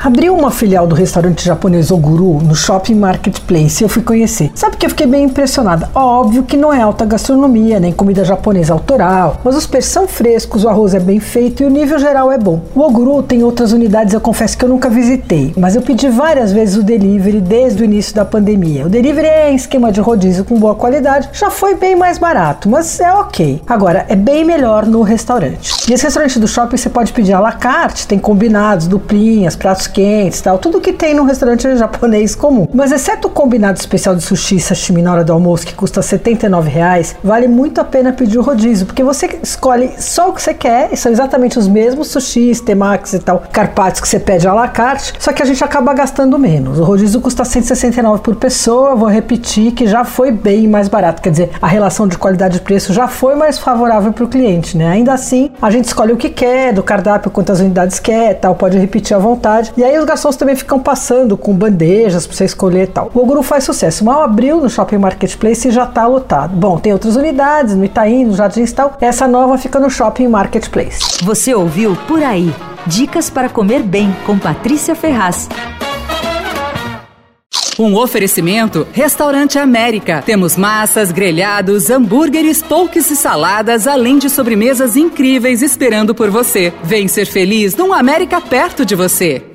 Abriu uma filial do restaurante japonês Oguru no Shopping Marketplace e eu fui conhecer. Sabe que eu fiquei bem impressionada? Óbvio que não é alta gastronomia, nem comida japonesa autoral, mas os peixes são frescos, o arroz é bem feito e o nível geral é bom. O Oguru tem outras unidades, eu confesso que eu nunca visitei, mas eu pedi várias vezes o delivery desde o início da pandemia. O delivery é em esquema de rodízio com boa qualidade, já foi bem mais barato, mas é ok. Agora, é bem melhor no restaurante. Esse restaurante do shopping você pode pedir à la carte, tem combinados, duplinhas, pratos quentes tal, tudo que tem num restaurante japonês comum. Mas exceto o combinado especial de sushi sashimi na hora do almoço, que custa R$ reais, vale muito a pena pedir o rodízio, porque você escolhe só o que você quer, e são exatamente os mesmos sushis, temakis e tal, carpates que você pede à la carte, só que a gente acaba gastando menos. O rodízio custa 169 por pessoa, vou repetir que já foi bem mais barato, quer dizer, a relação de qualidade e preço já foi mais favorável para o cliente, né? Ainda assim, a gente escolhe o que quer, do cardápio, quantas unidades quer, tal, pode repetir à vontade. E aí os garçons também ficam passando com bandejas para você escolher e tal. O Oguru faz sucesso. Mal abriu no Shopping Marketplace e já está lotado. Bom, tem outras unidades no Itaim, no Jardins e tal. Essa nova fica no Shopping Marketplace. Você ouviu Por Aí. Dicas para comer bem com Patrícia Ferraz. Um oferecimento Restaurante América. Temos massas, grelhados, hambúrgueres, polques e saladas, além de sobremesas incríveis esperando por você. Vem ser feliz num América perto de você.